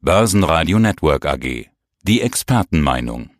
Börsenradio Network AG. Die Expertenmeinung.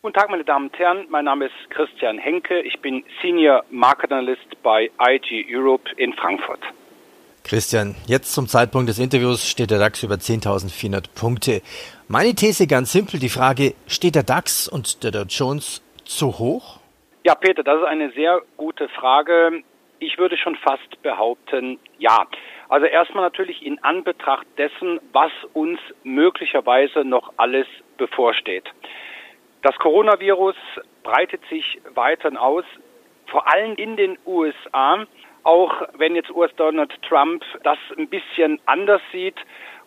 Guten Tag, meine Damen und Herren. Mein Name ist Christian Henke. Ich bin Senior Market Analyst bei IG Europe in Frankfurt. Christian, jetzt zum Zeitpunkt des Interviews steht der DAX über 10.400 Punkte. Meine These ganz simpel, die Frage, steht der DAX und der Dow Jones zu hoch? Ja, Peter, das ist eine sehr gute Frage. Ich würde schon fast behaupten, ja. Also erstmal natürlich in Anbetracht dessen, was uns möglicherweise noch alles bevorsteht. Das Coronavirus breitet sich weiterhin aus, vor allem in den USA, auch wenn jetzt US Donald Trump das ein bisschen anders sieht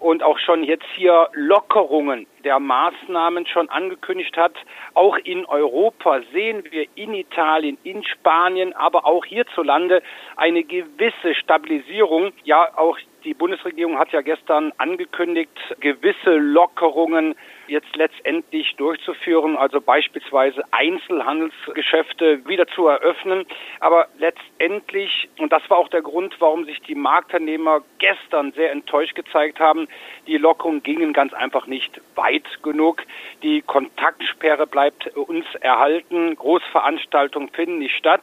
und auch schon jetzt hier Lockerungen der Maßnahmen schon angekündigt hat. Auch in Europa sehen wir in Italien, in Spanien, aber auch hierzulande eine gewisse Stabilisierung. Ja, auch die Bundesregierung hat ja gestern angekündigt, gewisse Lockerungen jetzt letztendlich durchzuführen, also beispielsweise Einzelhandelsgeschäfte wieder zu eröffnen. Aber letztendlich, und das war auch der Grund, warum sich die Marktteilnehmer gestern sehr enttäuscht gezeigt haben, die Lockerungen gingen ganz einfach nicht weit genug. Die Kontaktsperre bleibt uns erhalten. Großveranstaltungen finden nicht statt.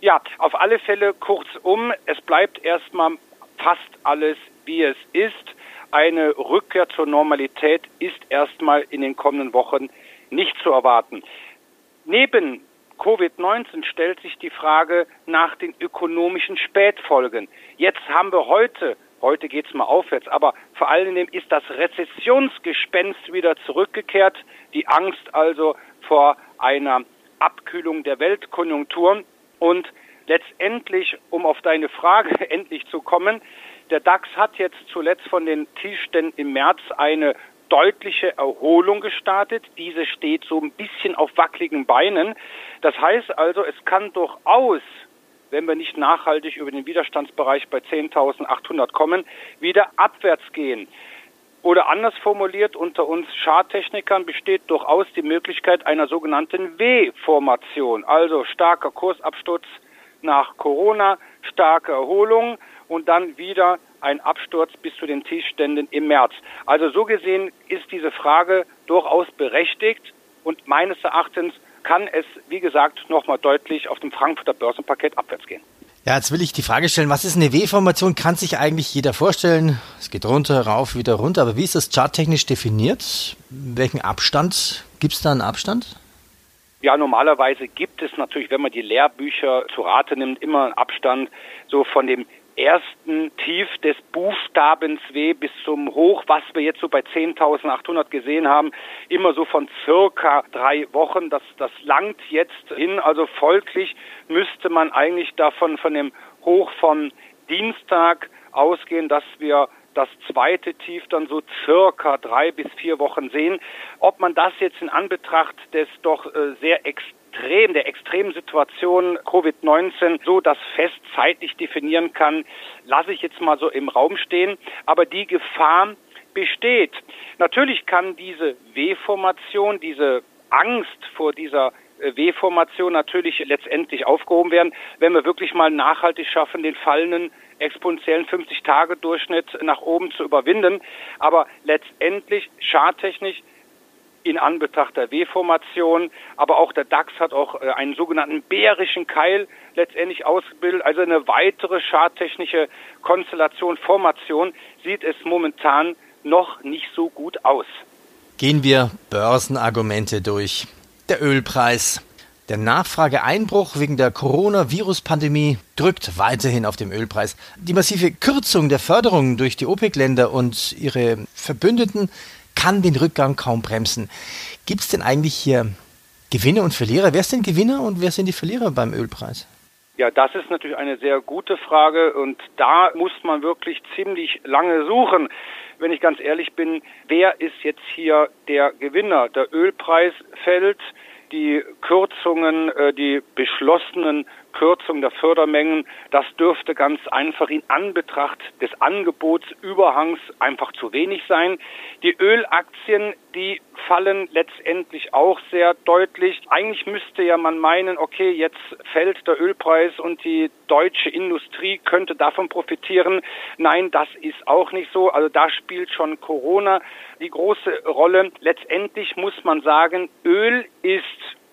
Ja, auf alle Fälle kurzum, es bleibt erstmal fast alles, wie es ist. Eine Rückkehr zur Normalität ist erstmal in den kommenden Wochen nicht zu erwarten. Neben Covid-19 stellt sich die Frage nach den ökonomischen Spätfolgen. Jetzt haben wir heute, heute geht es mal aufwärts, aber vor allen Dingen ist das Rezessionsgespenst wieder zurückgekehrt. Die Angst also vor einer Abkühlung der Weltkonjunktur. Und letztendlich, um auf deine Frage endlich zu kommen, der DAX hat jetzt zuletzt von den Tiefständen im März eine deutliche Erholung gestartet. Diese steht so ein bisschen auf wackeligen Beinen. Das heißt also, es kann durchaus, wenn wir nicht nachhaltig über den Widerstandsbereich bei 10.800 kommen, wieder abwärts gehen. Oder anders formuliert, unter uns Charttechnikern besteht durchaus die Möglichkeit einer sogenannten W-Formation, also starker Kursabsturz nach Corona, starke Erholung und dann wieder ein Absturz bis zu den Tiefständen im März. Also so gesehen ist diese Frage durchaus berechtigt und meines Erachtens kann es, wie gesagt, nochmal deutlich auf dem Frankfurter Börsenpaket abwärts gehen. Ja, jetzt will ich die Frage stellen, was ist eine W-Formation? Kann sich eigentlich jeder vorstellen. Es geht runter, rauf, wieder runter. Aber wie ist das charttechnisch definiert? Welchen Abstand? Gibt es da einen Abstand? Ja, normalerweise gibt es natürlich, wenn man die Lehrbücher zu Rate nimmt, immer einen Abstand so von dem ersten Tief des Buchstabens W bis zum Hoch, was wir jetzt so bei 10.800 gesehen haben, immer so von circa drei Wochen. Das, das langt jetzt hin. Also folglich müsste man eigentlich davon von dem Hoch von Dienstag ausgehen, dass wir das zweite Tief dann so circa drei bis vier Wochen sehen. Ob man das jetzt in Anbetracht des doch äh, sehr extrem, der extremen Situation Covid-19 so das fest zeitlich definieren kann, lasse ich jetzt mal so im Raum stehen. Aber die Gefahr besteht. Natürlich kann diese W-Formation, diese Angst vor dieser äh, W-Formation natürlich letztendlich aufgehoben werden, wenn wir wirklich mal nachhaltig schaffen, den fallenden exponentiellen 50-Tage-Durchschnitt nach oben zu überwinden. Aber letztendlich charttechnisch in Anbetracht der W-Formation, aber auch der DAX hat auch äh, einen sogenannten bärischen Keil letztendlich ausgebildet, also eine weitere charttechnische Konstellation, Formation sieht es momentan noch nicht so gut aus. Gehen wir Börsenargumente durch. Der Ölpreis. Der Nachfrageeinbruch wegen der Coronavirus-Pandemie drückt weiterhin auf dem Ölpreis. Die massive Kürzung der Förderungen durch die OPEC-Länder und ihre Verbündeten kann den Rückgang kaum bremsen. Gibt es denn eigentlich hier Gewinner und Verlierer? Wer ist denn Gewinner und wer sind die Verlierer beim Ölpreis? Ja, das ist natürlich eine sehr gute Frage und da muss man wirklich ziemlich lange suchen. Wenn ich ganz ehrlich bin, wer ist jetzt hier der Gewinner? Der Ölpreis fällt, die Kürzungen, äh, die beschlossenen Kürzung der Fördermengen, das dürfte ganz einfach in Anbetracht des Angebotsüberhangs einfach zu wenig sein. Die Ölaktien, die fallen letztendlich auch sehr deutlich. Eigentlich müsste ja man meinen, okay, jetzt fällt der Ölpreis und die deutsche Industrie könnte davon profitieren. Nein, das ist auch nicht so. Also da spielt schon Corona die große Rolle. Letztendlich muss man sagen, Öl ist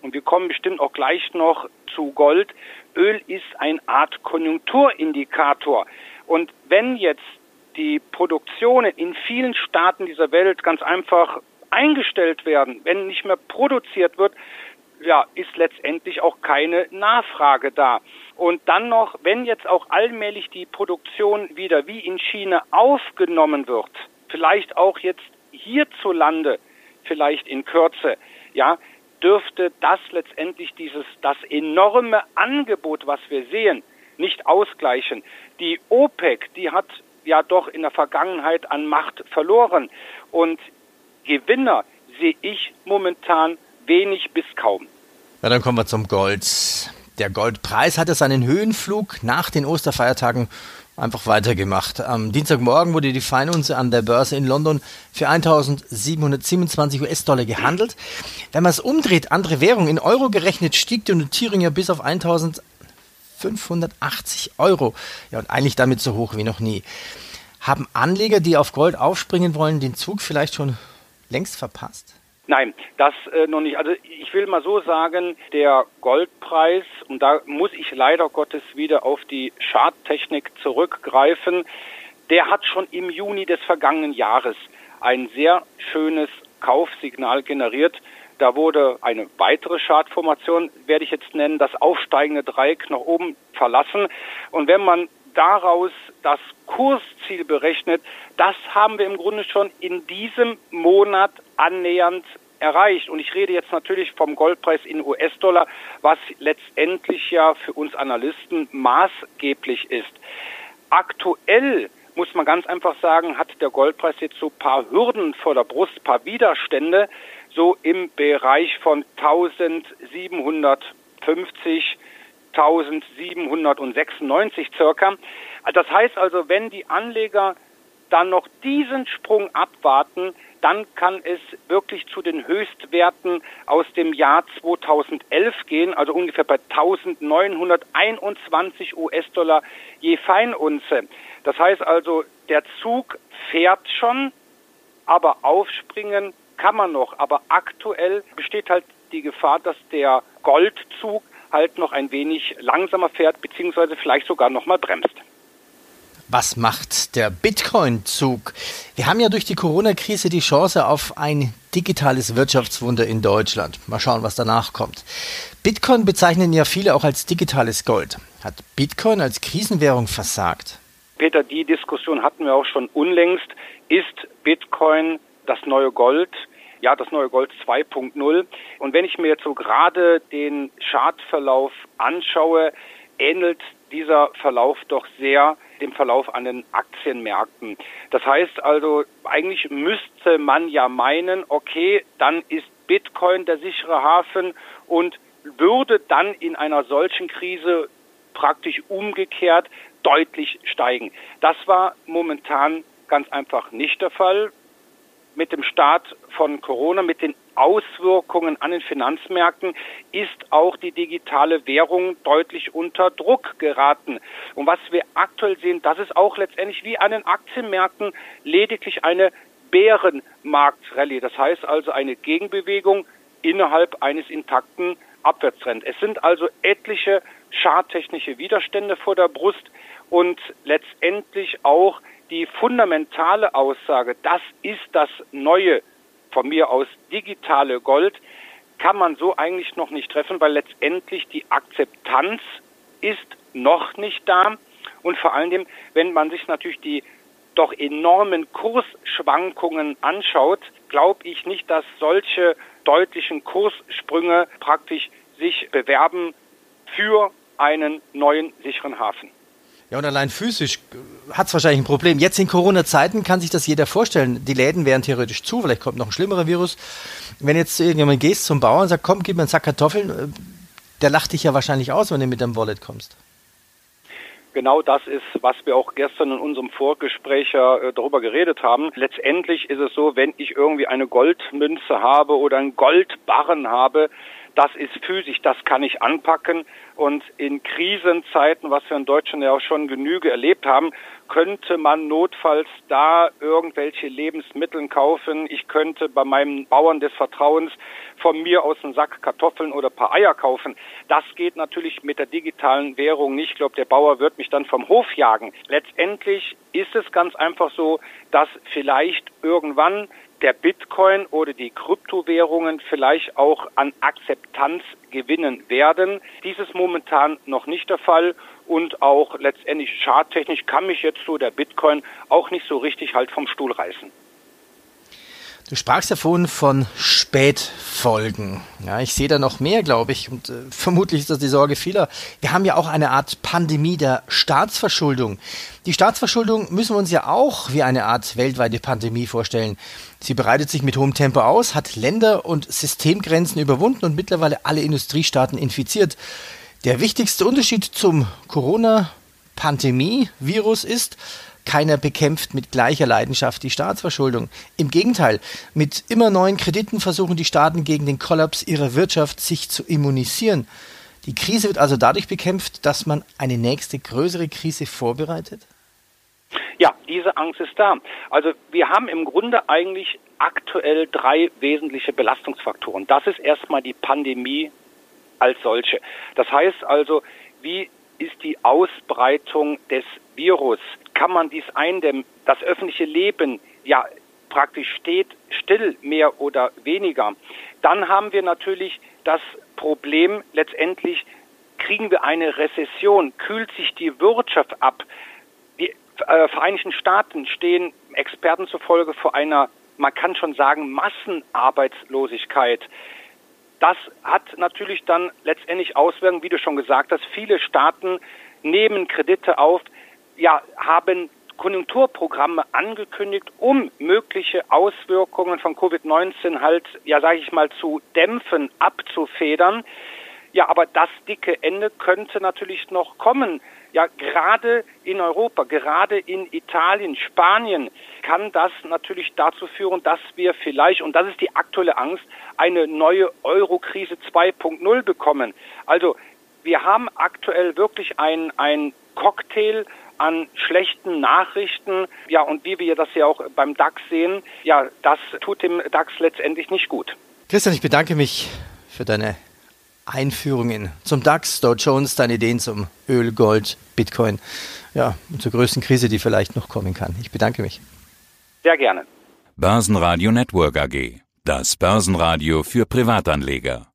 und wir kommen bestimmt auch gleich noch zu Gold. Öl ist eine Art Konjunkturindikator. Und wenn jetzt die Produktionen in vielen Staaten dieser Welt ganz einfach eingestellt werden, wenn nicht mehr produziert wird, ja, ist letztendlich auch keine Nachfrage da. Und dann noch, wenn jetzt auch allmählich die Produktion wieder wie in China aufgenommen wird, vielleicht auch jetzt hierzulande, vielleicht in Kürze, ja, dürfte das letztendlich dieses, das enorme Angebot, was wir sehen, nicht ausgleichen. Die OPEC, die hat ja doch in der Vergangenheit an Macht verloren und Gewinner sehe ich momentan wenig bis kaum. Ja, dann kommen wir zum Gold. Der Goldpreis hatte seinen Höhenflug nach den Osterfeiertagen einfach weitergemacht. Am Dienstagmorgen wurde die Feinunze an der Börse in London für 1727 US-Dollar gehandelt. Wenn man es umdreht, andere Währung, in Euro gerechnet, stieg die Notierung ja bis auf 1580 Euro. Ja, und eigentlich damit so hoch wie noch nie. Haben Anleger, die auf Gold aufspringen wollen, den Zug vielleicht schon längst verpasst? Nein, das äh, noch nicht. Also ich will mal so sagen, der Goldpreis, und da muss ich leider Gottes wieder auf die Charttechnik zurückgreifen, der hat schon im Juni des vergangenen Jahres ein sehr schönes Kaufsignal generiert. Da wurde eine weitere Chartformation, werde ich jetzt nennen, das aufsteigende Dreieck nach oben verlassen. Und wenn man daraus das Kursziel berechnet, das haben wir im Grunde schon in diesem Monat annähernd erreicht. Und ich rede jetzt natürlich vom Goldpreis in US-Dollar, was letztendlich ja für uns Analysten maßgeblich ist. Aktuell muss man ganz einfach sagen, hat der Goldpreis jetzt so paar Hürden vor der Brust, paar Widerstände, so im Bereich von 1750 1796 circa. Das heißt also, wenn die Anleger dann noch diesen Sprung abwarten, dann kann es wirklich zu den Höchstwerten aus dem Jahr 2011 gehen, also ungefähr bei 1921 US-Dollar je Feinunze. Das heißt also, der Zug fährt schon, aber aufspringen kann man noch. Aber aktuell besteht halt die Gefahr, dass der Goldzug halt noch ein wenig langsamer fährt, beziehungsweise vielleicht sogar noch mal bremst. Was macht der Bitcoin-Zug? Wir haben ja durch die Corona-Krise die Chance auf ein digitales Wirtschaftswunder in Deutschland. Mal schauen, was danach kommt. Bitcoin bezeichnen ja viele auch als digitales Gold. Hat Bitcoin als Krisenwährung versagt? Peter, die Diskussion hatten wir auch schon unlängst. Ist Bitcoin das neue Gold? Ja, das neue Gold 2.0. Und wenn ich mir jetzt so gerade den Chartverlauf anschaue, ähnelt dieser Verlauf doch sehr dem Verlauf an den Aktienmärkten. Das heißt also, eigentlich müsste man ja meinen, okay, dann ist Bitcoin der sichere Hafen und würde dann in einer solchen Krise praktisch umgekehrt deutlich steigen. Das war momentan ganz einfach nicht der Fall mit dem Start von Corona, mit den Auswirkungen an den Finanzmärkten ist auch die digitale Währung deutlich unter Druck geraten. Und was wir aktuell sehen, das ist auch letztendlich wie an den Aktienmärkten lediglich eine Bärenmarktrallye. Das heißt also eine Gegenbewegung innerhalb eines intakten Abwärtstrends. Es sind also etliche charttechnische Widerstände vor der Brust und letztendlich auch die fundamentale Aussage, das ist das neue, von mir aus digitale Gold, kann man so eigentlich noch nicht treffen, weil letztendlich die Akzeptanz ist noch nicht da. Und vor allem, wenn man sich natürlich die doch enormen Kursschwankungen anschaut, glaube ich nicht, dass solche deutlichen Kurssprünge praktisch sich bewerben für einen neuen sicheren Hafen. Ja, und allein physisch hat es wahrscheinlich ein Problem. Jetzt in Corona-Zeiten kann sich das jeder vorstellen. Die Läden wären theoretisch zu, vielleicht kommt noch ein schlimmerer Virus. Wenn jetzt irgendjemand gehst zum Bauern und sagt, komm, gib mir einen Sack Kartoffeln, äh, der lacht dich ja wahrscheinlich aus, wenn du mit deinem Wallet kommst. Genau das ist, was wir auch gestern in unserem Vorgespräch äh, darüber geredet haben. Letztendlich ist es so, wenn ich irgendwie eine Goldmünze habe oder einen Goldbarren habe, das ist physisch, das kann ich anpacken. Und in Krisenzeiten, was wir in Deutschland ja auch schon Genüge erlebt haben, könnte man notfalls da irgendwelche Lebensmittel kaufen. Ich könnte bei meinem Bauern des Vertrauens von mir aus einen Sack Kartoffeln oder ein paar Eier kaufen. Das geht natürlich mit der digitalen Währung nicht. Ich glaube, der Bauer wird mich dann vom Hof jagen. Letztendlich ist es ganz einfach so, dass vielleicht irgendwann der Bitcoin oder die Kryptowährungen vielleicht auch an Akzeptanz gewinnen werden. Dies ist momentan noch nicht der Fall und auch letztendlich schadtechnisch kann mich jetzt so der Bitcoin auch nicht so richtig halt vom Stuhl reißen. Du sprachst ja vorhin von Spätfolgen. Ja, ich sehe da noch mehr, glaube ich, und äh, vermutlich ist das die Sorge vieler. Wir haben ja auch eine Art Pandemie der Staatsverschuldung. Die Staatsverschuldung müssen wir uns ja auch wie eine Art weltweite Pandemie vorstellen. Sie bereitet sich mit hohem Tempo aus, hat Länder und Systemgrenzen überwunden und mittlerweile alle Industriestaaten infiziert. Der wichtigste Unterschied zum Corona-Pandemie-Virus ist, keiner bekämpft mit gleicher Leidenschaft die Staatsverschuldung. Im Gegenteil, mit immer neuen Krediten versuchen die Staaten gegen den Kollaps ihrer Wirtschaft sich zu immunisieren. Die Krise wird also dadurch bekämpft, dass man eine nächste größere Krise vorbereitet? Ja, diese Angst ist da. Also wir haben im Grunde eigentlich aktuell drei wesentliche Belastungsfaktoren. Das ist erstmal die Pandemie als solche. Das heißt also, wie ist die Ausbreitung des Virus? Kann man dies eindämmen? Das öffentliche Leben, ja, praktisch steht still, mehr oder weniger. Dann haben wir natürlich das Problem, letztendlich kriegen wir eine Rezession, kühlt sich die Wirtschaft ab. Die äh, Vereinigten Staaten stehen Experten zufolge vor einer, man kann schon sagen, Massenarbeitslosigkeit. Das hat natürlich dann letztendlich Auswirkungen, wie du schon gesagt hast. Viele Staaten nehmen Kredite auf, ja, haben Konjunkturprogramme angekündigt, um mögliche Auswirkungen von Covid-19 halt, ja, sage ich mal, zu dämpfen, abzufedern. Ja, aber das dicke Ende könnte natürlich noch kommen. Ja, gerade in Europa, gerade in Italien, Spanien kann das natürlich dazu führen, dass wir vielleicht, und das ist die aktuelle Angst, eine neue Euro-Krise 2.0 bekommen. Also wir haben aktuell wirklich ein, ein Cocktail an schlechten Nachrichten. Ja, und wie wir das ja auch beim DAX sehen, ja, das tut dem DAX letztendlich nicht gut. Christian, ich bedanke mich für deine Einführungen zum DAX, Dow Jones, deine Ideen zum Öl, Gold, Bitcoin, ja, und zur größten Krise, die vielleicht noch kommen kann. Ich bedanke mich. Sehr gerne. Börsenradio Network AG. Das Börsenradio für Privatanleger.